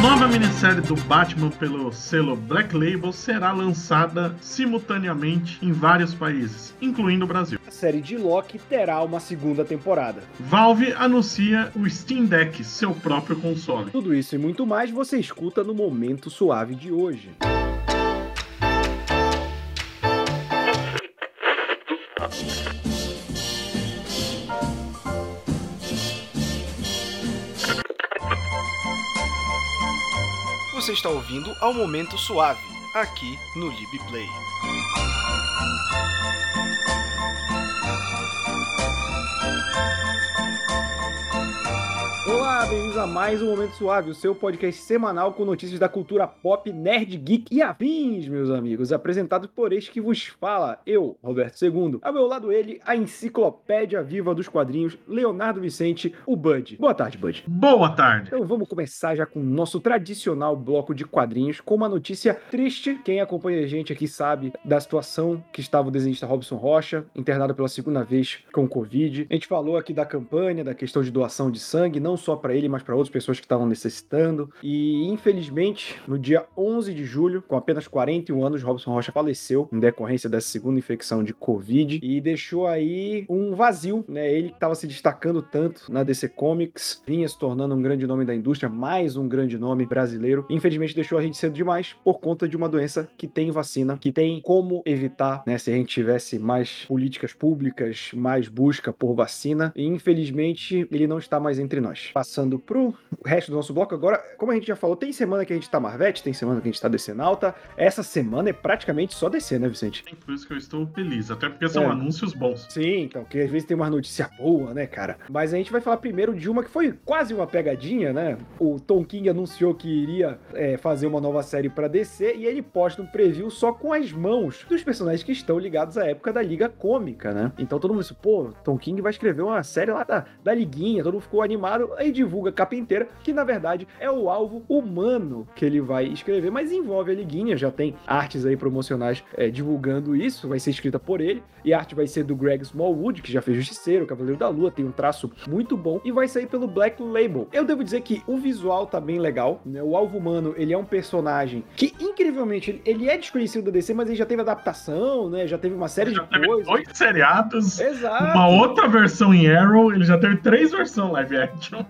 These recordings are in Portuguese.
nova minissérie do Batman pelo selo Black Label será lançada simultaneamente em vários países, incluindo o Brasil. A série de Loki terá uma segunda temporada. Valve anuncia o Steam Deck, seu próprio console. Tudo isso e muito mais você escuta no Momento Suave de hoje. Você está ouvindo ao Momento Suave, aqui no LibPlay. Olá, bem-vindos a mais um Momento Suave, o seu podcast semanal com notícias da cultura pop, nerd, geek e afins, meus amigos. Apresentado por este que vos fala, eu, Roberto II. Ao meu lado ele, a enciclopédia viva dos quadrinhos, Leonardo Vicente, o Bud. Boa tarde, Bud. Boa tarde. Então vamos começar já com o nosso tradicional bloco de quadrinhos, com uma notícia triste. Quem acompanha a gente aqui sabe da situação que estava o desenhista Robson Rocha, internado pela segunda vez com Covid. A gente falou aqui da campanha, da questão de doação de sangue, não só para ele, mas para outras pessoas que estavam necessitando. E infelizmente, no dia 11 de julho, com apenas 41 anos, Robson Rocha faleceu em decorrência dessa segunda infecção de Covid e deixou aí um vazio, né? Ele que estava se destacando tanto na DC Comics, vinha se tornando um grande nome da indústria, mais um grande nome brasileiro. Infelizmente, deixou a gente cedo demais por conta de uma doença que tem vacina, que tem como evitar, né? Se a gente tivesse mais políticas públicas, mais busca por vacina. E infelizmente, ele não está mais entre nós. Passando pro resto do nosso bloco agora, como a gente já falou, tem semana que a gente tá Marvete, tem semana que a gente tá descendo alta. Essa semana é praticamente só descer, né, Vicente? Por isso que eu estou feliz, até porque são É. anúncios bons. Sim, então, porque às vezes tem uma notícia boa, né, cara? Mas a gente vai falar primeiro de uma que foi quase uma pegadinha, né? O Tom King anunciou que iria é, fazer uma nova série pra DC e ele posta um preview só com as mãos dos personagens que estão ligados à época da Liga Cômica, né? Então todo mundo disse, pô, Tom King vai escrever uma série lá da, da Liguinha, todo mundo ficou animado, aí divulga a capa inteira, que na verdade é o alvo humano que ele vai escrever, mas envolve a Liguinha, já tem artes aí promocionais é, divulgando isso, vai ser escrita por ele, e a arte vai ser do Greg Smallwood, que já fez Justiceiro, Cavaleiro da Lua, tem um traço muito bom, e vai sair pelo Black Label. Eu devo dizer que o visual tá bem legal, né? O alvo humano, ele é um personagem que, incrivelmente, ele, é desconhecido da DC, mas ele já teve adaptação, né? Já teve uma série Já de teve coisas. dois seriados, Exato. uma outra versão em Arrow, ele já teve três versões live action.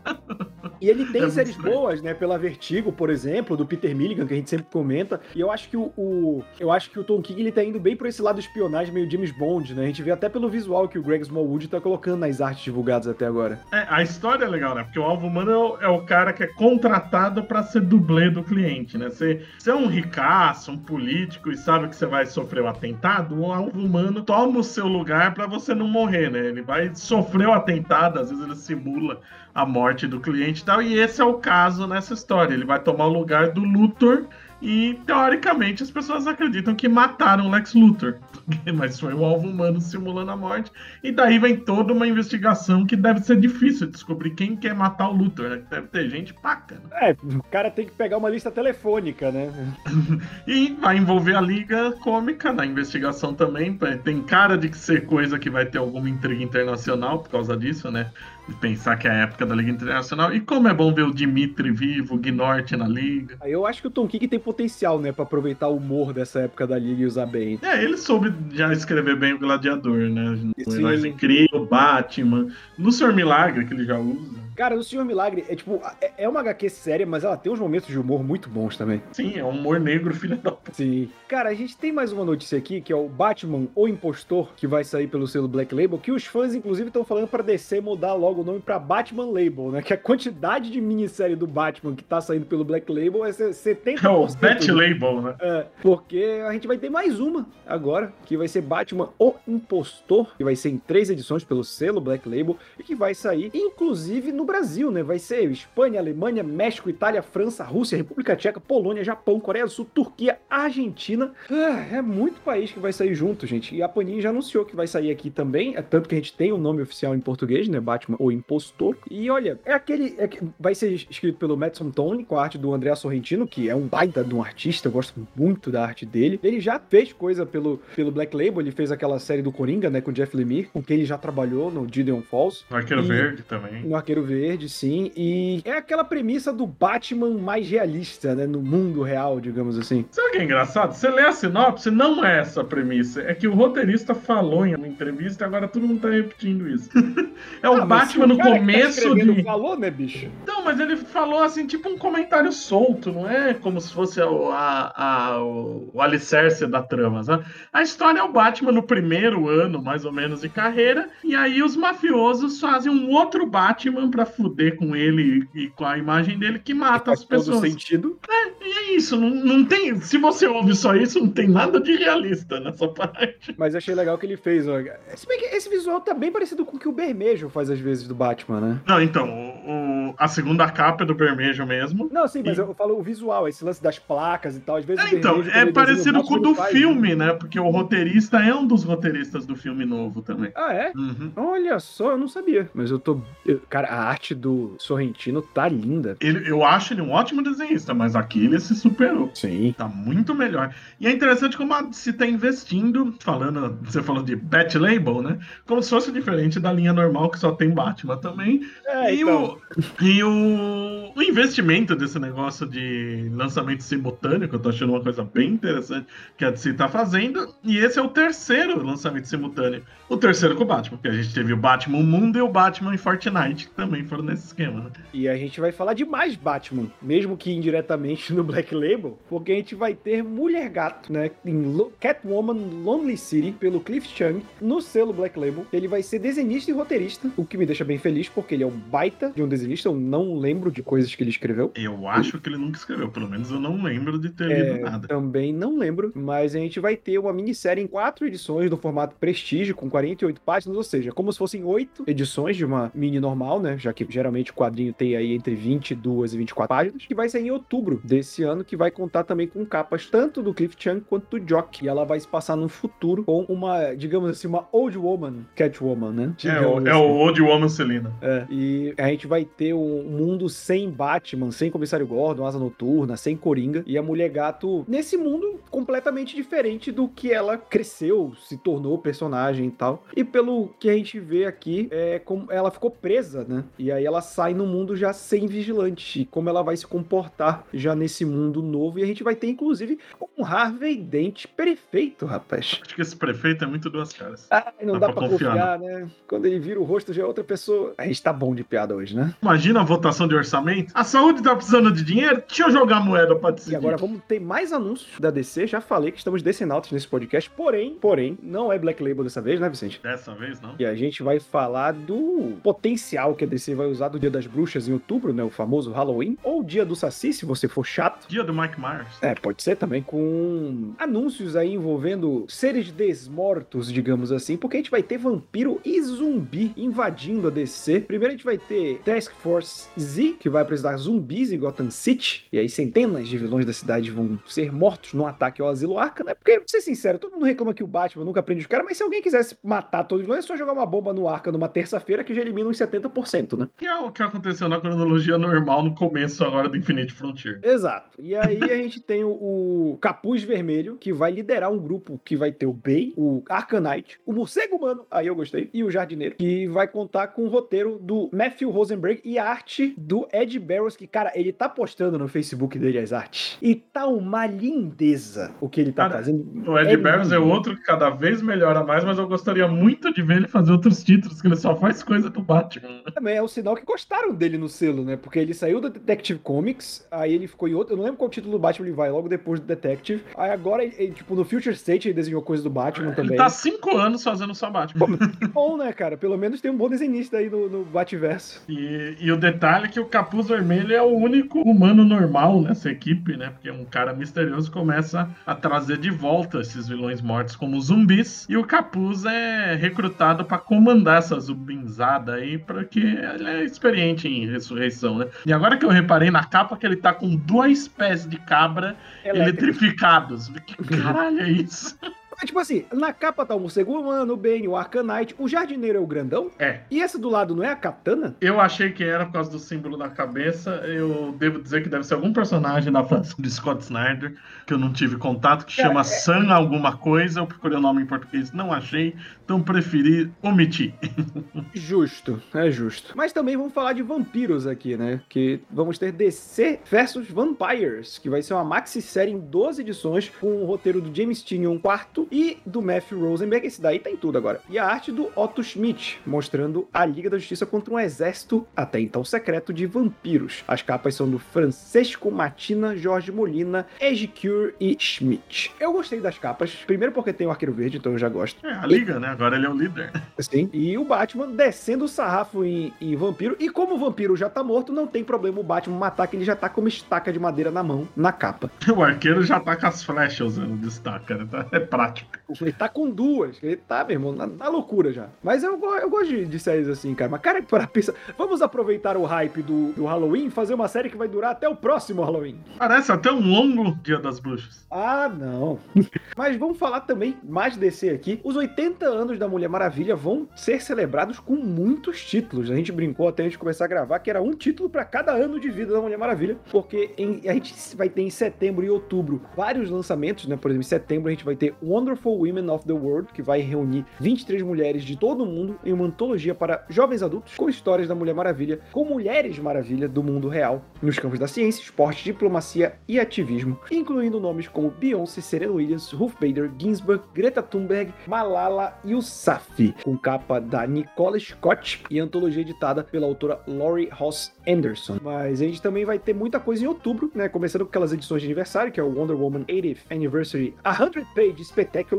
E ele tem É séries boas, né? Pela Vertigo, por exemplo, do Peter Milligan, que a gente sempre comenta. E eu acho que o, o- eu acho que o Tom King ele tá indo bem por esse lado espionagem, meio James Bond, né? A gente vê até pelo visual que o Greg Smallwood tá colocando nas artes divulgadas até agora. É, a história é legal, né? Porque o alvo humano é o, é o cara que é contratado pra ser dublê do cliente, né? Você, você é um ricaço, um político e sabe que você vai sofrer o atentado, o alvo humano toma o seu lugar pra você não morrer, né? Ele vai sofrer o atentado, às vezes ele simula a morte do cliente e tal, e esse é o caso nessa história. Ele vai tomar o lugar do Luthor e, teoricamente, as pessoas acreditam que mataram o Lex Luthor. Mas foi o alvo humano simulando a morte. E daí vem toda uma investigação que deve ser difícil de descobrir quem quer matar o Luthor, né? Deve ter gente paca, né? É, o cara tem que pegar uma lista telefônica, né? E vai envolver a Liga Cômica na investigação também. Tem cara de ser coisa que vai ter alguma intriga internacional por causa disso, né? De pensar que é a época da Liga Internacional. E como é bom ver o Dimitri vivo, o Gnorte na Liga. Aí eu acho que o Tom King tem potencial, né? Pra aproveitar o humor dessa época da Liga e usar bem. É, ele soube já escrever bem o Gladiador, né? Sim. Heróis Incrível, Batman, no Senhor Milagre, que ele já usa. Cara, o Senhor Milagre é tipo, é, é uma HQ séria, mas ela tem uns momentos de humor muito bons também. Sim, é um humor negro, filho da puta. Sim. Cara, a gente tem mais uma notícia aqui, que é o Batman, o Impostor, que vai sair pelo selo Black Label, que os fãs, inclusive, estão falando pra DC mudar logo o nome pra Batman Label, né? Que a quantidade de minissérie do Batman que tá saindo pelo Black Label é 70%. É o Bat Label, né? É, porque a gente vai ter mais uma agora, que vai ser Batman O Impostor, que vai ser em três edições pelo selo Black Label e que vai sair, inclusive, no Brasil, né? Vai ser Espanha, Alemanha, México, Itália, França, Rússia, República Tcheca, Polônia, Japão, Coreia do Sul, Turquia, Argentina. Ah, é muito país que vai sair junto, gente. E a Panini já anunciou que vai sair aqui também, é tanto que a gente tem o nome oficial em português, né? Batman O o Impostor. E olha, é aquele. É, vai ser escrito pelo Madison Tony, com a arte do André Sorrentino, que é um baita de um artista, eu gosto muito da arte dele. Ele já fez coisa pelo, pelo Black Label, ele fez aquela série do Coringa, né, com o Jeff Lemire, com quem ele já trabalhou no Gideon Falls. No Arqueiro E- Verde também. No Arqueiro Verde, sim. E é aquela premissa do Batman mais realista, né? No mundo real, digamos assim. Sabe o que é engraçado? Você lê a sinopse, não é essa a premissa. É que o roteirista falou em uma entrevista e agora todo mundo tá repetindo isso. é o Ah, Batman no tá começo escrevendo de. falou, né, bicho? Não, mas ele falou assim, tipo um comentário solto, não é como se fosse o, a, a- o, o alicerce da trama, sabe? A história é o Batman no primeiro ano, mais ou menos, de carreira, e aí os mafiosos fazem um outro Batman pra fuder com ele e, com a imagem dele que mata as todo pessoas. sentido. E é isso, não, não tem. Se você ouve só isso, não tem nada de realista nessa parte. Mas achei legal que ele fez, ó. Se bem que esse visual tá bem parecido com o que o Bermejo faz às vezes do Batman, né? Não, então, o, o- a segunda capa é do Bermejo mesmo. Não, sim, mas E- eu falo o visual, esse lance das placas e tal. Às vezes É, então, é parecido com o do faz, filme, né? Porque o roteirista é um dos roteiristas do filme novo também. Ah, é? Uhum. Olha só, eu não sabia. Mas eu tô. eu- cara, a arte do Sorrentino tá linda. Ele, eu acho ele um ótimo desenhista, mas aqui ele se superou. Sim. Tá muito melhor. E é interessante como a- se tá investindo, falando, você falou de Bat Label, né? Como se fosse diferente da linha normal que só tem Batman também. É, e então. o, e o, o investimento desse negócio de lançamento simultâneo, que eu tô achando uma coisa bem interessante que a DC tá fazendo. E esse é o terceiro lançamento simultâneo. O terceiro com o Batman, porque a gente teve o Batman Mundo e o Batman em Fortnite, que também foram nesse esquema, né? E a gente vai falar de mais Batman, mesmo que indiretamente no Black Label, porque a gente vai ter Mulher Gato, né? Em Catwoman Lonely City, pelo Cliff Chang, no selo Black Label. Ele vai ser desenhista e roteirista, o que me deixa bem feliz, porque ele é um baita de um desenhista. Eu não lembro de coisas que ele escreveu. Eu acho que ele nunca escreveu, pelo menos eu não lembro de ter É, lido nada. Também não lembro, mas a gente vai ter uma minissérie em quatro edições do formato Prestige, com 48 páginas, ou seja, como se fossem oito edições de uma mini normal, né? Já que geralmente o quadrinho tem aí entre 22 e 24 páginas, que vai sair em outubro desse ano, que vai contar também com capas tanto do Cliff Chang quanto do Jock. E ela vai se passar no futuro com uma, digamos assim, uma old woman, Catwoman, né? É, é assim. o Old Woman Celina. É, e a gente vai ter um mundo sem Batman, sem Comissário Gordon, Asa Noturna, sem Coringa, e a Mulher Gato nesse mundo completamente diferente do que ela cresceu, se tornou personagem e tal. E pelo que a gente vê aqui, é como ela ficou presa, né? E aí ela sai no mundo já sem vigilante, e como ela vai se comportar já nesse mundo novo, e a gente vai ter inclusive um Harvey Dent perfeito, rapaz. Acho que esse prefeito é muito duas caras. Ai, não Dá dá, pra pra confiar, né? Quando ele vira o rosto já é outra pessoa. A gente tá bom de piada hoje, né? Imagina a votação de orçamento. A saúde tá precisando de dinheiro? Deixa eu jogar moeda pra decidir. E agora vamos ter mais anúncios da DC. Já falei que estamos decenautas nesse podcast, porém, porém, não é Black Label dessa vez, né, Vicente? Dessa vez, não? E a gente vai falar do potencial que a DC vai usar do Dia das Bruxas em outubro, né? O famoso Halloween. Ou Dia do Saci, se você for chato. Dia do Mike Myers. É, pode ser também, com anúncios aí envolvendo seres desmortos, digamos assim, porque a gente vai ter vampiro e zumbi invadindo a DC. Primeiro a gente vai ter Task Force Z, que vai apresentar zumbis em Gotham City, e aí centenas de vilões da cidade vão ser mortos no ataque ao Asilo Arkham, né? Porque, pra ser sincero, todo mundo reclama que o Batman nunca prende os caras, mas se alguém quisesse matar todos os vilões, é só jogar uma bomba no Arkham numa terça-feira que já elimina uns 70%, né? Que é o que aconteceu na cronologia normal no começo agora do Infinite Frontier. Exato. E aí a gente tem o, o Capuz Vermelho, que vai liderar um grupo que vai ter o Bey, o Arcanite, o Morcego Humano, aí eu gostei, e o Jardineiro, que vai contar com o roteiro do Matthew Rosenberg e a arte do Ed Barrows, que, cara, ele tá postando no Facebook dele as artes. E tá uma lindeza o que ele tá Cara, fazendo. O Ed É Barrows é outro que cada vez melhora mais, mas eu gostaria muito de ver ele fazer outros títulos, que ele só faz coisa do Batman. Também é o sinal que gostaram dele no selo, né? Porque ele saiu da Detective Comics, aí ele ficou em outro. Eu não lembro qual título do Batman ele vai, logo depois do Detective. Aí agora, ele, tipo, no Future State ele desenhou coisa do Batman também. Ele tá cinco anos fazendo só Batman. Que bom, né, cara? Pelo menos tem um bom desenhista aí no, no Bativerso. E, e o detalhe é que o Capuz Vermelho é o único humano normal nessa equipe, né? Porque um cara misterioso começa a trazer de volta esses vilões mortos como zumbis. E o Capuz é recrutado pra comandar essa zumbinzada aí, porque ele é experiente em ressurreição, né? E agora que eu reparei na capa que ele tá com dois pés de cabra Elétrico. eletrificados. Que caralho é isso? Mas, tipo assim, na capa tá o morcego humano, o Bane, o Arcanite, o jardineiro é o grandão? É. E essa do lado não é a katana? Eu achei que era por causa do símbolo na cabeça. Eu devo dizer que deve ser algum personagem da França de Scott Snyder, que eu não tive contato, que Cara, chama é- Sam alguma coisa. Eu procurei o nome em português, não achei. Então preferi omitir. Justo, é justo. Mas também vamos falar de vampiros aqui, né? Que vamos ter DC versus Vampires, que vai ser uma maxi-série em 12 edições, com o roteiro do James Tynion quarto e do Matthew Rosenberg. Esse daí tem tudo agora. E a arte do Otto Schmidt, mostrando a Liga da Justiça contra um exército, até então secreto, de vampiros. As capas são do Francesco Matina, Jorge Molina, Ejicure e Schmidt. Eu gostei das capas, primeiro porque tem o Arqueiro Verde, então eu já gosto. É, a liga, né? Agora ele é o líder. Sim. E o Batman descendo o sarrafo em, em vampiro. E como o vampiro já tá morto, não tem problema o Batman matar, que ele já tá com uma estaca de madeira na mão, na capa. O arqueiro já tá com as flechas usando destaca, né? Tá- É prático. Ele tá com duas. Ele tá, meu irmão, na, na loucura já. Mas eu, eu gosto de, de séries assim, cara. Mas, cara, para pensar. Vamos aproveitar o hype do, do Halloween e fazer uma série que vai durar até o próximo Halloween. Parece até um longo Dia das Bruxas. Ah, não. Mas vamos falar também mais DC aqui. Os 80 anos da Mulher Maravilha vão ser celebrados com muitos títulos. A gente brincou até antes de começar a gravar que era um título para cada ano de vida da Mulher Maravilha, porque em- a gente vai ter em setembro e outubro vários lançamentos, né? Por exemplo, em setembro a gente vai ter Wonderful Women of the World, que vai reunir 23 mulheres de todo o mundo em uma antologia para jovens adultos com histórias da Mulher Maravilha, com mulheres maravilha do mundo real, nos campos da ciência, esporte, diplomacia e ativismo, incluindo nomes como Beyoncé, Serena Williams, Ruth Bader Ginsburg, Greta Thunberg, Malala Yousafzai, com capa da Nicole Scott e antologia editada pela autora Laurie Ross Anderson. Mas a gente também vai ter muita coisa em outubro, né? Começando com aquelas edições de aniversário, que é o Wonder Woman 80th Anniversary A 100 Page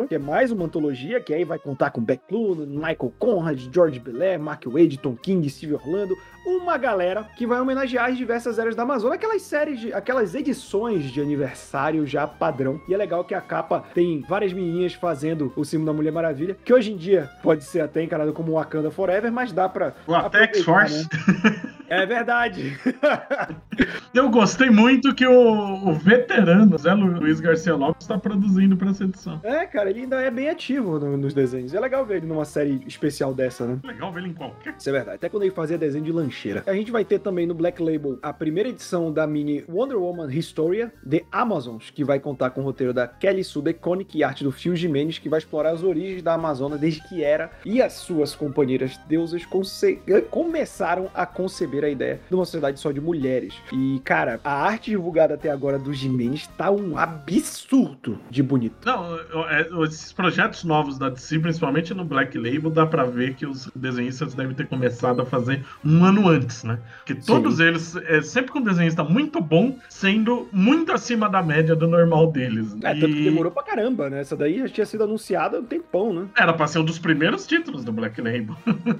que é mais uma antologia, que aí vai contar com Beck Clune, Michael Conrad, George Belair, Mark Wade, Tom King, Steve Orlando, uma galera que vai homenagear as diversas eras da Amazônia, aquelas séries, de, aquelas edições de aniversário já padrão. E é legal que a capa tem várias menininhas fazendo o símbolo da Mulher Maravilha, que hoje em dia pode ser até encarado como Wakanda Forever, mas dá pra. O Apex Force. né? É verdade. Eu gostei muito que o, o veterano Zé Lu- Luiz Garcia Lopes está produzindo para essa edição. É, cara, ele ainda é bem ativo no- nos desenhos. É legal ver ele numa série especial dessa, né? Legal ver ele em qualquer. Isso é verdade. Até quando ele fazia desenho de lancheira. A gente vai ter também no Black Label a primeira edição da mini Wonder Woman Historia The Amazons, que vai contar com o roteiro da Kelly Sue DeConnick e arte do Phil Jimenez, que vai explorar as origens da Amazônia desde que era e as suas companheiras deusas conce- começaram a conceber a ideia de uma sociedade só de mulheres. E, cara, a arte divulgada até agora do Jimenez tá um absurdo de bonito. Não, é, esses projetos novos da DC, principalmente no Black Label, dá pra ver que os desenhistas devem ter começado a fazer um ano antes, né? Que todos eles, é, sempre com um desenhista muito bom, sendo muito acima da média do normal deles. É, tanto que E demorou pra caramba, né? Essa daí já tinha sido anunciada há um tempão, né? Era pra ser um dos primeiros títulos do Black Label.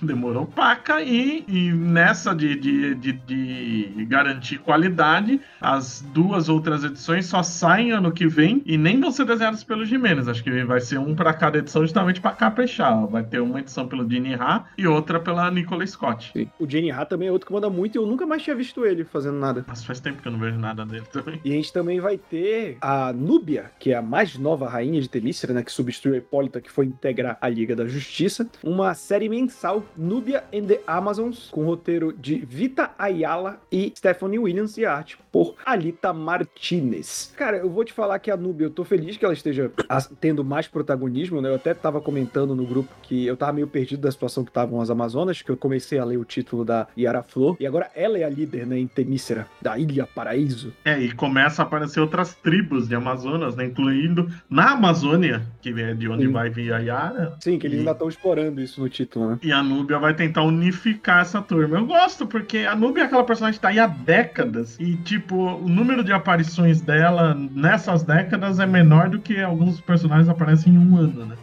Demorou paca e, e nessa de, de, de, de garantir qualidade, as duas outras edições só saem ano que vem e nem vão ser desenhadas pelo Jimenez. Acho que vai ser um pra cada edição justamente pra caprichar. Vai ter uma edição pelo Dini Ha e outra pela Nicola Scott. O Jenny Ha também é outro que manda muito e eu nunca mais tinha visto ele fazendo nada. Mas faz tempo que eu não vejo nada dele também. E a gente também vai ter a Núbia, que é a mais nova rainha de Temícera, né? Que substitui a Hipólita, que foi integrar a Liga da Justiça. Uma série mensal, Núbia and the Amazons, com roteiro de Vita Ayala e Stephanie Williams e arte por Alita Martinez. Cara, eu vou te falar que a Núbia, eu tô feliz que ela esteja tendo mais protagonismo, né? Eu até tava comentando no grupo que eu tava meio perdido da situação que estavam as Amazonas, que eu comecei a ler o título da Yara Flor, e agora ela é a líder, né, em Temícera, da Ilha Paraíso. É, e começa a aparecer outras tribos de Amazonas, né? Incluindo na Amazônia, que é de onde Sim. vai vir a Yara. Sim, que eles E- ainda estão explorando isso no título, né? E a Núbia vai tentar unificar essa turma. Eu gosto, porque a Núbia é aquela personagem que tá aí há décadas. E, tipo, o número de aparições dela nessas décadas é menor do que alguns personagens aparecem em um ano, né?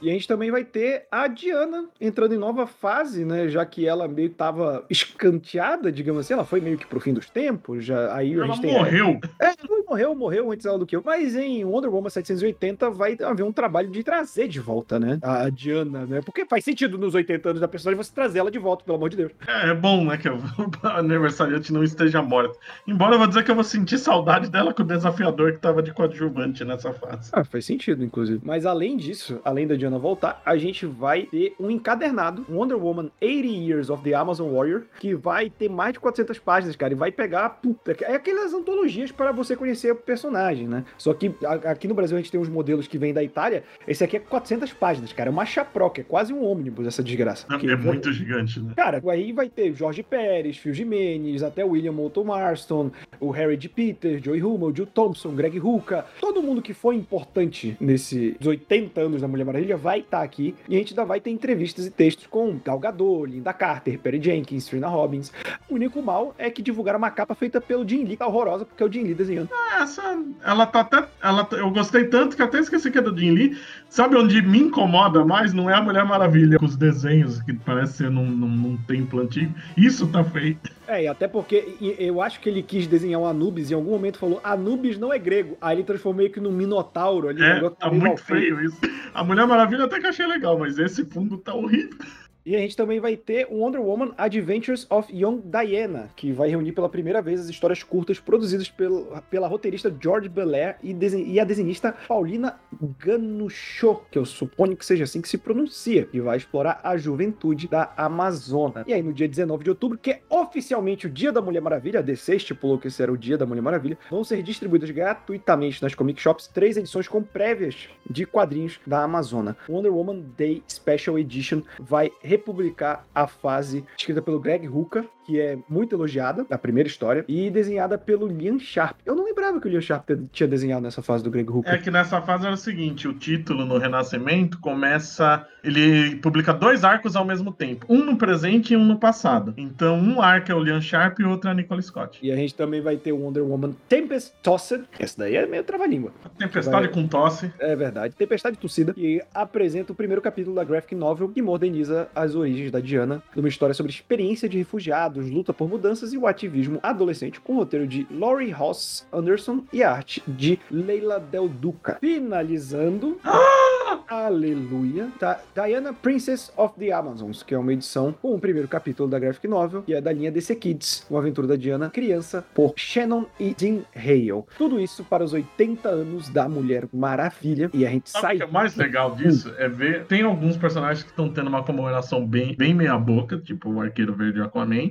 E a gente também vai ter a Diana entrando em nova fase, né? Já que ela meio que tava escanteada, digamos assim, ela foi meio que pro fim dos tempos. Já, aí ela a gente tem. morreu. É, morreu, morreu antes dela do que eu. Mas em Wonder Woman 780 vai haver um trabalho de trazer de volta, né? A Diana, né? Porque faz sentido nos 80 anos da personagem você trazer ela de volta, pelo amor de Deus. É, é bom, né, que o aniversariante não esteja morto. Embora eu vou dizer que eu vou sentir saudade dela com o desafiador que tava de coadjuvante nessa fase. Ah, faz sentido, inclusive. Mas além disso, além da Diana voltar, a gente vai ter um encadernado, Wonder Woman 80 Years of the Amazon Warrior, que vai ter mais de 400 páginas, cara, e vai pegar, puta, é aquelas antologias para você conhecer o personagem, né? Só que aqui no Brasil a gente tem uns modelos que vêm da Itália, esse aqui é 400 páginas, cara, é uma chaproca, é quase um ônibus essa desgraça. É, é muito gigante, né? Cara, aí vai ter Jorge Pérez, Phil Jimenez, até William Moulton Marston, o Harry D. Peters, Joey Hummel, Jill Thompson, Greg Hooker, todo mundo que foi importante nesses 80 anos da Mulher Maravilha vai estar aqui e a gente ainda vai ter entrevistas e textos com Gal Gadot, Linda Carter, Perry Jenkins, Trina Robbins. O único mal é que divulgaram uma capa feita pelo Jim Lee, é horrorosa, porque é o Jim Lee desenhando. Essa, ela tá até. Ela, tá- eu gostei tanto que até esqueci que é do Jim Lee. Sabe onde me incomoda mais? Não é a Mulher Maravilha com os desenhos, que parece ser num, num, num templo antigo. Isso tá feio. É, e até porque eu acho que ele quis desenhar um Anubis e em algum momento falou Anubis não é grego. Aí ele transformou meio que num minotauro ali. o É, tá muito feio isso. A Mulher Maravilha até que achei legal, mas esse fundo tá horrível. E a gente também vai ter o Wonder Woman Adventures of Young Diana, que vai reunir pela primeira vez as histórias curtas produzidas pelo, pela roteirista George Belair e, e a desenhista Paulina Ganucho, que eu suponho que seja assim que se pronuncia, e vai explorar a juventude da Amazônia. E aí, no dia 19 de outubro, que é oficialmente o Dia da Mulher Maravilha, a DC estipulou que esse era o Dia da Mulher Maravilha, vão ser distribuídas gratuitamente nas comic shops três edições com prévias de quadrinhos da Amazônia. Wonder Woman Day Special Edition vai republicar a fase escrita pelo Greg Hooker, que é muito elogiada, a primeira história, e desenhada pelo Liam Sharp. Eu não lembrava que o Liam Sharp tinha desenhado nessa fase do Greg Hooker. É que nessa fase era o seguinte: o título no Renascimento começa. Ele publica dois arcos ao mesmo tempo, um no presente e um no passado. Então, um arco é o Liam Sharp e o outro é a Nicole Scott. E a gente também vai ter o Wonder Woman Tempest Tossed. Essa daí é meio trava-língua. Tempestade Vai- com tosse. É verdade. Tempestade Tossida. E apresenta o primeiro capítulo da graphic novel que moderniza as origens da Diana, numa história sobre experiência de refugiados, luta por mudanças e o ativismo adolescente, com o roteiro de Laurie Hoss Anderson e a arte de Leila Del Duca. Finalizando. Aleluia. Tá, Diana Princess of the Amazons, que é uma edição com o primeiro capítulo da graphic novel, que é da linha DC Kids, uma aventura da Diana, criança, por Shannon e Jim Hale. Tudo isso para os 80 anos da Mulher Maravilha. E a gente Sabe sai. o que é mais legal disso? É ver. Tem alguns personagens que estão tendo uma comemoração bem, bem meia-boca, tipo o Arqueiro Verde e Aquaman.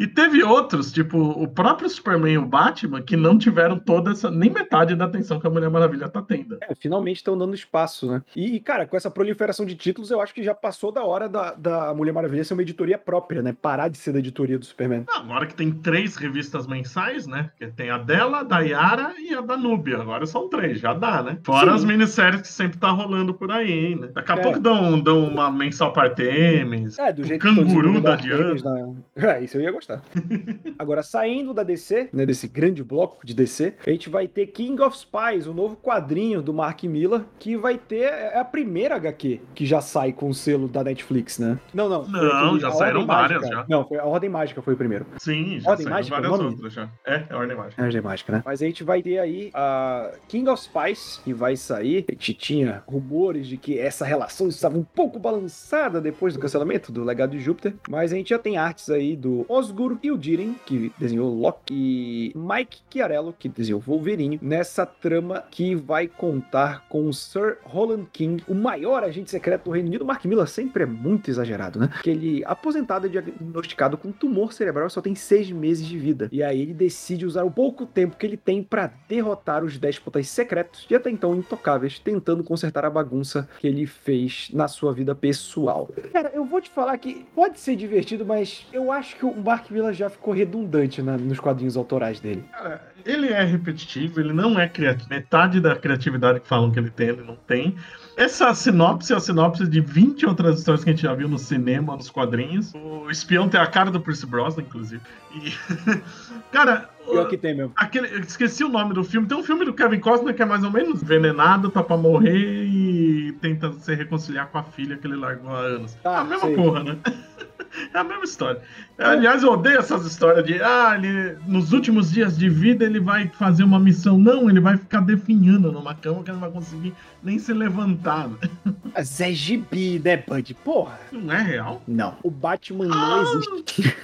E teve outros, tipo o próprio Superman e o Batman, que não tiveram toda essa. nem metade da atenção que a Mulher Maravilha tá tendo. É, finalmente estão dando espaço, né? E, cara, com essa proliferação de títulos, eu acho que já passou da hora da, da Mulher Maravilha ser uma editoria própria, né? Parar de ser da editoria do Superman. Agora que tem três revistas mensais, né? Que tem a dela, a da Yara e a da Nubia. Agora são três, já dá, né? Fora Sim. as minisséries que sempre tá rolando por aí, né? Daqui a É. pouco dão, dão uma mensal para Artemis. É, do jeito canguru que estão desenvolvendo da Artemis na- É, isso eu ia gostar. Agora, saindo da DC, né, desse grande bloco de DC, a gente vai ter King of Spies, o novo quadrinho do Mark Miller, que vai ter é a primeira HQ que já sai com o selo da Netflix, né? Não, não. Não, já a saíram várias, Mágica. já. Não, foi a Ordem Mágica foi o primeiro. Sim, já Ordem saíram Mágica, várias o nome? outras já. É, é Ordem Mágica. É a Ordem Mágica, né? Mas a gente vai ter aí a King of Spies, que vai sair. A gente tinha rumores de que essa relação estava um pouco balançada depois do cancelamento do Legado de Júpiter. Mas a gente já tem artes aí do Osgur e o Diren, que desenhou Loki, e Mike Chiarello, que desenhou Wolverine, nessa trama que vai contar com Sir Roland King, o maior agente secreto do Reino Unido. Mark Miller sempre é muito exagerado, né? Que ele, aposentado, é diagnosticado com tumor cerebral e só tem seis meses de vida. E aí ele decide usar o pouco tempo que ele tem pra derrotar os déspotas secretos e até então intocáveis, tentando consertar a bagunça que ele fez na sua vida pessoal. Cara, eu vou te falar que pode ser divertido, mas eu acho que o Mark Miller já ficou redundante na- nos quadrinhos autorais dele. Cara, ele é repetitivo, ele não é criativo. Metade da criatividade que falam que ele tem, ele não tem. Essa sinopse é a sinopse de 20 outras histórias que a gente já viu no cinema, nos quadrinhos. O espião tem a cara do Percy Brosnan, inclusive. E. cara. Pior que tem mesmo. Aquele, eu esqueci o nome do filme. Tem um filme do Kevin Costner que é mais ou menos envenenado, tá pra morrer e tenta se reconciliar com a filha que ele largou há anos. Ah, é a mesma sei. porra, né? É a mesma história. Aliás, eu odeio essas histórias de ah, ele, nos últimos dias de vida ele vai fazer uma missão. Não, ele vai ficar definhando numa cama que ele não vai conseguir nem se levantar. Mas é gibi, né, Bud? Porra. Não é real? Não. O Batman não existe.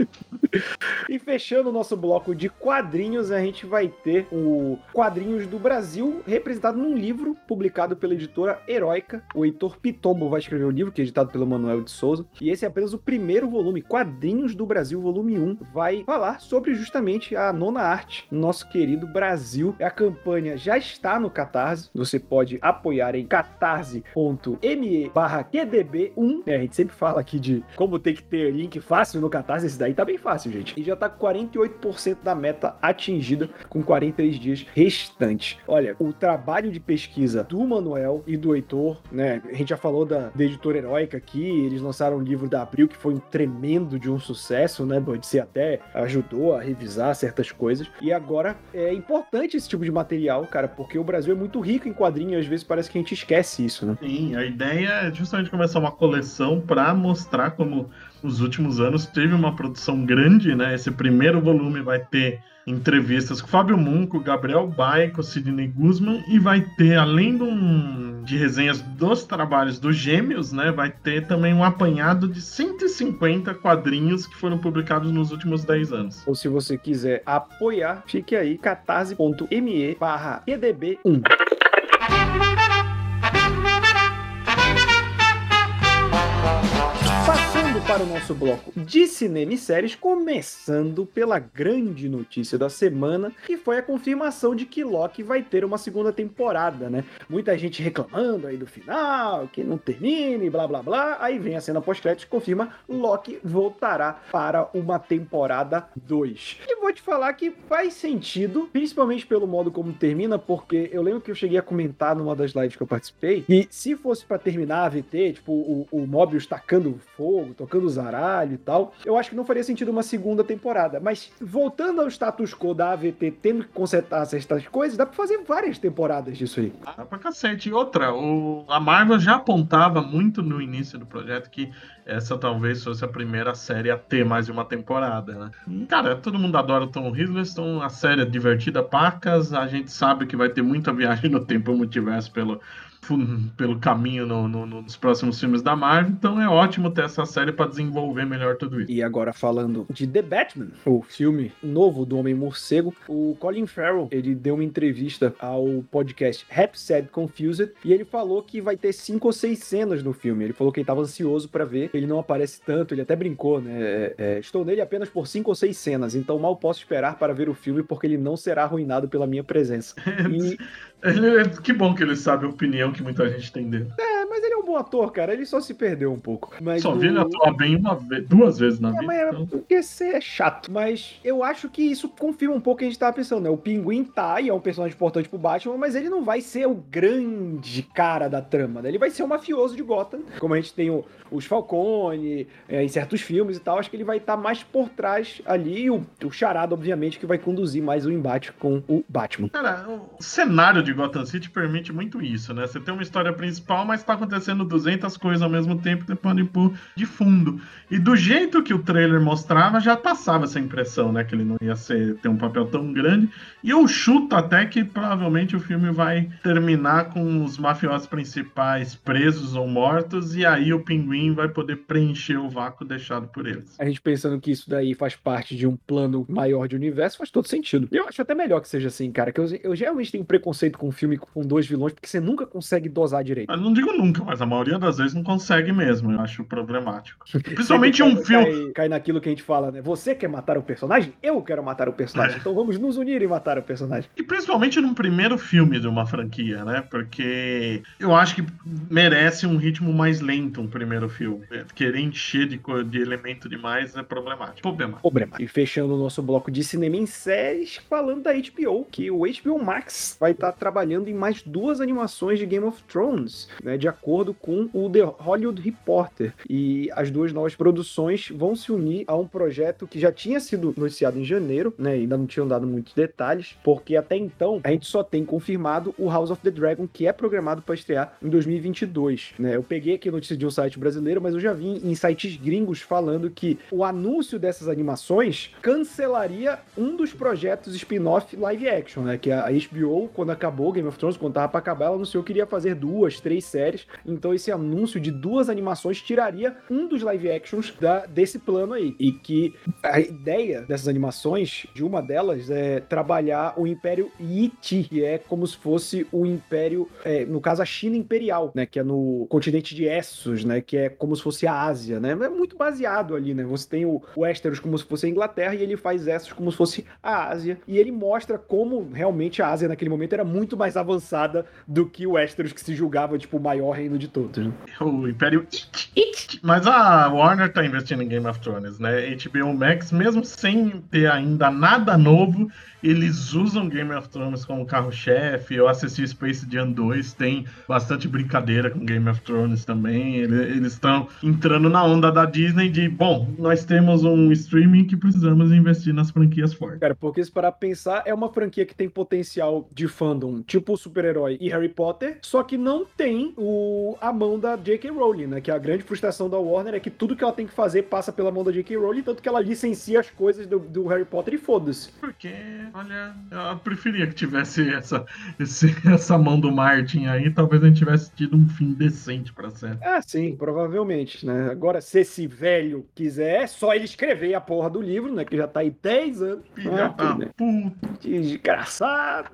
E fechando o nosso bloco de quadrinhos, a gente vai ter o Quadrinhos do Brasil, representado num livro publicado pela editora Heróica. O Heitor Pitombo vai escrever o livro, que é editado pelo Manuel de Souza. E esse é apenas o primeiro volume, Quadrinhos do Brasil, volume 1. Vai falar sobre justamente a nona arte, nosso querido Brasil. A campanha já está no Catarse. Você pode apoiar em catarse.me barra QDB1. É, a gente sempre fala aqui de como tem que ter link fácil no Catarse. Esse daí tá bem fácil, gente. E já tá com 48% da meta atingida com 43 dias restantes. Olha, o trabalho de pesquisa do Manuel e do Heitor, né? A gente já falou da, da editora heróica aqui, eles lançaram o livro da Abril, que foi um tremendo de um sucesso, né? Bud? Você até ajudou a revisar certas coisas. E agora é importante esse tipo de material, cara, porque o Brasil é muito rico em quadrinhos e às vezes parece que a gente esquece isso, né? Sim, a ideia é justamente começar uma coleção para mostrar como nos últimos anos teve uma produção grande, né? Esse primeiro volume vai ter entrevistas com Fábio Munco, Gabriel Baico, Sidney Guzman e vai ter, além de, um- de resenhas dos trabalhos dos gêmeos, né? Vai ter também um apanhado de 150 quadrinhos que foram publicados nos últimos 10 anos. Ou se você quiser apoiar, fique aí, catarse.me barra EDB1. Para o nosso bloco de cinema e séries, começando pela grande notícia da semana, que foi a confirmação de que Loki vai ter uma segunda temporada, né? Muita gente reclamando aí do final, que não termine, blá blá blá. Aí vem a cena pós-créditos que confirma Loki voltará para uma temporada 2. E vou te falar que faz sentido, principalmente pelo modo como termina, porque eu lembro que eu cheguei a comentar numa das lives que eu participei, e se fosse pra terminar a VT, tipo, o, o Mobius tacando fogo, tocando zaralho e tal, eu acho que não faria sentido uma segunda temporada. Mas voltando ao status quo da AVT, tendo que consertar certas coisas, dá pra fazer várias temporadas disso aí. Dá pra cacete. E outra, o, a Marvel já apontava muito no início do projeto que essa talvez fosse a primeira série a ter mais de uma temporada, né? Cara, todo mundo adora o Tom Hiddleston, a série é divertida pacas, a gente sabe que vai ter muita viagem no tempo e multiverso pelo, pelo caminho no- no- no- nos próximos filmes da Marvel, então é ótimo ter essa série pra desenvolver melhor tudo isso. E agora falando de The Batman, o filme novo do Homem Morcego, o Colin Farrell, ele deu uma entrevista ao podcast Rap Sad Confused e ele falou que vai ter cinco ou seis cenas no filme. Ele falou que ele estava ansioso pra ver, ele não aparece tanto, ele até brincou, né? É, é, estou nele apenas por cinco ou seis cenas, então mal posso esperar para ver o filme porque ele não será arruinado pela minha presença. E, Ele- que bom que ele sabe a opinião que muita gente tem dele. é, bom ator, cara, ele só se perdeu um pouco. Mas Só o- vi ele atuar bem uma vez, duas vezes na É, vida. mas é então- porque você é chato. Mas eu acho que isso confirma um pouco o que a gente tava pensando, né? O Pinguim tá e é um personagem importante pro Batman, mas ele não vai ser o grande cara da trama, né? Ele vai ser o mafioso de Gotham. Como a gente tem o- os Falcone é, em certos filmes e tal, acho que ele vai estar mais por trás ali. E o, o Charada, obviamente, que vai conduzir mais o embate com o Batman. Cara, o cenário de Gotham City permite muito isso, né? Você tem uma história principal, mas tá acontecendo 200 coisas ao mesmo tempo, pode pôr de fundo. E do jeito que o trailer mostrava, já passava essa impressão, né? Que ele não ia ser, ter um papel tão grande. E eu chuto até que provavelmente o filme vai terminar com os mafiosos principais presos ou mortos, e aí o pinguim vai poder preencher o vácuo deixado por eles. A gente pensando que isso daí faz parte de um plano maior de universo, faz todo sentido. Eu acho até melhor que seja assim, cara. Que eu, eu geralmente tenho preconceito com um filme com dois vilões, porque você nunca consegue dosar direito. Eu não digo nunca, mas a maioria das vezes não consegue mesmo. Eu acho problemático. Principalmente um filme. Cai, cai naquilo que a gente fala, né? Você quer matar o personagem? Eu quero matar o personagem. É. Então vamos nos unir e matar o personagem. E principalmente num primeiro filme de uma franquia, né? Porque eu acho que merece um ritmo mais lento um primeiro filme. Querer encher de, de elemento demais é problemático. Problemático. Problema. E fechando o nosso bloco de cinema em séries, falando da HBO, que o HBO Max vai estar trabalhando em mais duas animações de Game of Thrones, né? De acordo com o The Hollywood Reporter. E as duas novas produções vão se unir a um projeto que já tinha sido noticiado em janeiro, né? Ainda não tinham dado muitos detalhes, porque até então a gente só tem confirmado o House of the Dragon, que é programado para estrear em 2022. Né? Eu peguei aqui a notícia de um site brasileiro, mas eu já vi em sites gringos falando que o anúncio dessas animações cancelaria um dos projetos spin-off live action, né? Que a HBO, quando acabou Game of Thrones, quando tava pra acabar, ela anunciou que iria fazer duas, três séries. Então esse anúncio de duas animações tiraria um dos live actions da, desse plano aí. E que a ideia dessas animações, de uma delas, é trabalhar o Império Yiti, que é como se fosse o Império, é, no caso a China Imperial, né? Que é no continente de Essos, né? Que é como se fosse a Ásia, né? É muito baseado ali, né? Você tem o Westeros como se fosse a Inglaterra e ele faz Essos como se fosse a Ásia. E ele mostra como realmente a Ásia naquele momento era muito mais avançada do que o Westeros, que se julgava, tipo, o maior reino de todos. Né? O Império. Mas a Warner tá investindo em Game of Thrones, né? HBO Max, mesmo sem ter ainda nada novo, eles usam Game of Thrones como carro-chefe. Eu assisti Space Jam 2, tem bastante brincadeira com Game of Thrones também. Eles estão entrando na onda da Disney de, bom, nós temos um streaming que precisamos investir nas franquias fortes. Cara, porque se parar pensar, é uma franquia que tem potencial de fandom, tipo super-herói e Harry Potter, só que não tem o, a mão da J.K. Rowling, né? Que a grande frustração da Warner é que tudo que ela tem que fazer passa pela mão da J.K. Rowling, tanto que ela licencia as coisas do, do Harry Potter e foda-se. Porque Olha, eu preferia que tivesse essa, esse, essa mão do Martin aí, talvez a gente tivesse tido um fim decente pra série. Ah, sim, provavelmente, né? Agora, se esse velho quiser, é só ele escrever a porra do livro, né? Que já tá aí 10 anos. Filha ah, da puta. Desgraçado.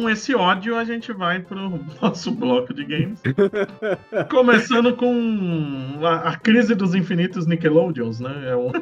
Com esse ódio, a gente vai pro nosso bloco de games. Começando com a, a, crise dos infinitos Nickelodeons, né? É um,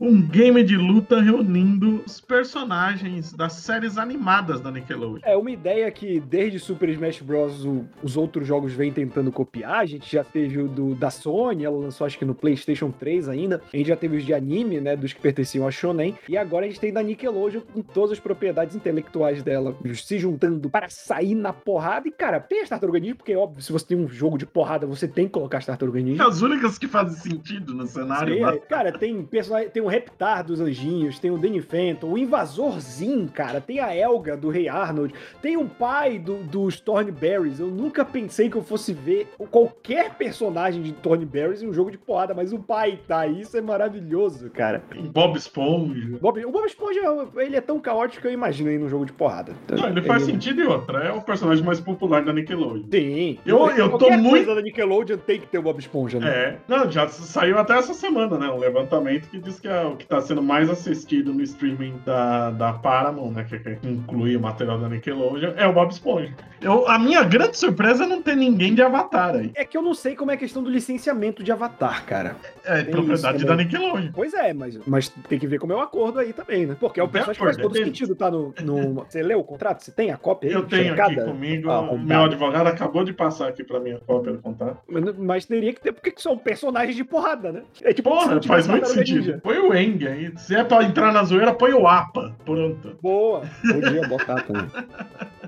um game de luta reunindo os personagens das séries animadas da Nickelodeon. É uma ideia que desde Super Smash Bros. O, os outros jogos vêm tentando copiar. A gente já teve o do, da Sony, ela lançou acho que no PlayStation 3 ainda. A gente já teve os de anime, né? Dos que pertenciam a Shonen. E agora a gente tem da Nickelodeon com todas as propriedades intelectuais dela se juntando para sair na porrada. E, cara, tem as tartarugas ninja, porque, óbvio, se você tem um jogo de porrada, você tem que colocar as tartarugas ninja. As únicas que fazem sentido no cenário. Sim, é, cara, tem personagem, tem o Reptar dos Anjinhos, tem o Danny Phantom, o Invasorzinho, cara, tem a Elga do Rei Arnold, tem o pai do, dos Thornberries. Eu nunca pensei que eu fosse ver qualquer personagem de Thornberries em um jogo de porrada, mas o pai tá, isso é maravilhoso, cara. Bob Esponja. Bob, o Bob Esponja, ele é tão caótico que eu imagino aí num jogo de porrada. Não, ele faz ele... sentido e outra. É o personagem mais popular da Nickelodeon. Sim. Eu, eu tô muito. coisa da Nickelodeon tem que ter o Bob Esponja, né? É. Não, já saiu até essa semana, né? Um levantamento que diz que é o que tá sendo mais assistido no streaming da, da Paramount, né? Que, que inclui o material da Nickelodeon, é o Bob Esponja. Eu, a minha grande surpresa é não ter ninguém de Avatar aí. É que eu não sei como é a questão do licenciamento de Avatar, cara. É, tem propriedade da Nickelodeon. Pois é, mas, mas tem que ver como é o acordo aí também, né? Porque é o personagem que faz todo sentido, tá no, no. Você leu o contrato? Você tem a cópia aí? Eu tenho aqui comigo. Ah, meu advogado acabou de passar aqui pra mim a cópia do contrato. Mas, mas teria que ter, porque são personagens de porrada, né? É tipo, Porra, faz muito sentido. Põe o Eng aí. Se é pra entrar na zoeira, põe o APA. Pronto. Boa. Podia botar também.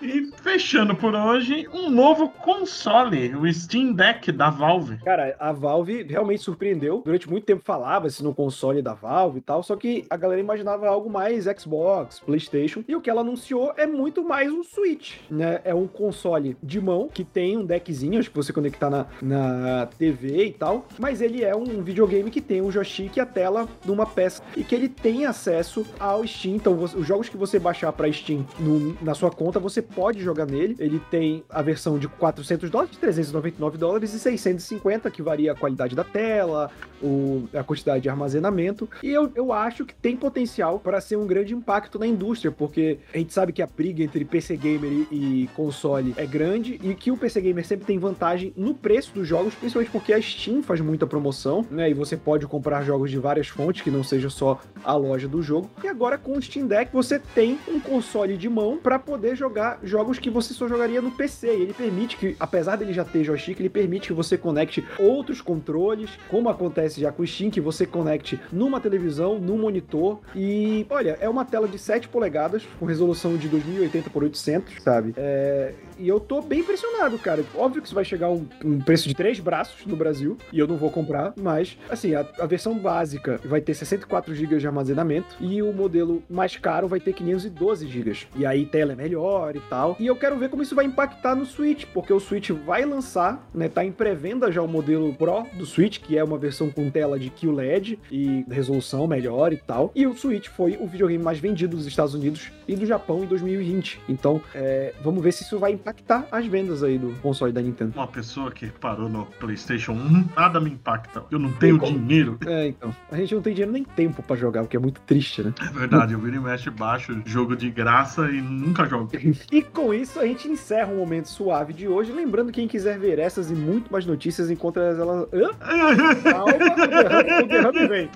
E fechando por hoje, um novo console, o Steam Deck da Valve. Cara, a Valve realmente surpreendeu. Durante muito tempo falava-se no console da Valve e tal, só que a galera imaginava algo mais Xbox, PlayStation. E o que ela anunciou é muito mais um Switch, né? É um console de mão que tem um deckzinho, acho que você conectar na, na TV e tal. Mas ele é um videogame que tem um joystick e a tela numa peça e que ele tem acesso ao Steam. Então, os jogos que você baixar para Steam no, na sua conta, você pode jogar nele. Ele tem a versão de 400 dólares, 399 dólares e 650, que varia a qualidade da tela, o, a quantidade de armazenamento. E eu, eu acho que tem potencial para ser um grande impacto na indústria, porque a gente sabe que a briga entre PC Gamer e, console é grande e que o PC Gamer sempre tem vantagem no preço dos jogos, principalmente porque a Steam faz muita promoção, né? E você pode comprar jogos de várias fontes, que não seja só a loja do jogo. E agora com o Steam Deck você tem um console de mão para poder jogar jogos que você só jogaria no PC. E ele permite que, apesar dele já ter joystick, ele permite que você conecte outros controles, como acontece já com o Steam, que você conecte numa televisão, num monitor. E, olha, é uma tela de 7 polegadas, com resolução de 2080 por 800, sabe? É, e eu tô bem impressionado, cara. Óbvio que isso vai chegar um, um, preço de três braços no Brasil, e eu não vou comprar, mas, assim, a, a versão básica vai ter 64 GB de armazenamento, e o modelo mais caro vai ter 512 GB. E aí tela é melhor e tal. E eu quero ver como isso vai impactar no Switch, porque o Switch vai lançar, né, tá em pré-venda já o modelo Pro do Switch, que é uma versão com tela de QLED e resolução melhor e tal. E o Switch foi o videogame mais vendido dos Estados Unidos e do Japão em 2020. Então, é, vamos ver se isso vai impactar as vendas aí do console da Nintendo. Uma pessoa que parou no PlayStation 1, nada me impacta. Eu não tenho dinheiro. É, então. A gente não tem dinheiro nem tempo para jogar, o que é muito triste, né? É verdade, eu viro e mexe baixo, jogo de graça e nunca jogo. e com isso a gente encerra o momento suave de hoje. Lembrando, quem quiser ver essas e muito mais notícias, encontra elas. Calma, o derrame vem.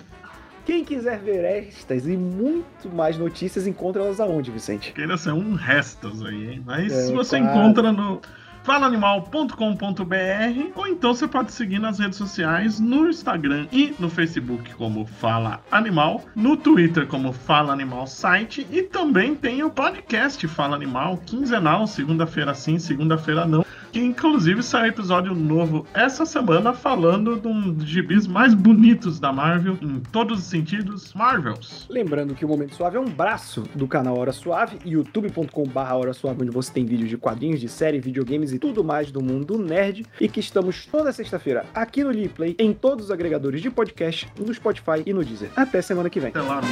Quem quiser ver estas e muito mais notícias, encontra elas aonde, Vicente? Queira ser um restas aí, hein? Mas é, você claro. encontra no falaanimal.com.br ou então você pode seguir nas redes sociais, no Instagram e no Facebook como Fala Animal, no Twitter como Fala Animal Site e também tem o podcast Fala Animal, quinzenal, segunda-feira sim, segunda-feira não que inclusive sai episódio novo essa semana falando de um dos gibis mais bonitos da Marvel, em todos os sentidos, Marvels. Lembrando que o Momento Suave é um braço do canal Hora Suave, youtube.com.br Hora Suave, onde você tem vídeos de quadrinhos, de série, videogames e tudo mais do mundo nerd, e que estamos toda sexta-feira aqui no Replay, em todos os agregadores de podcast, no Spotify e no Deezer. Até semana que vem. Até lá.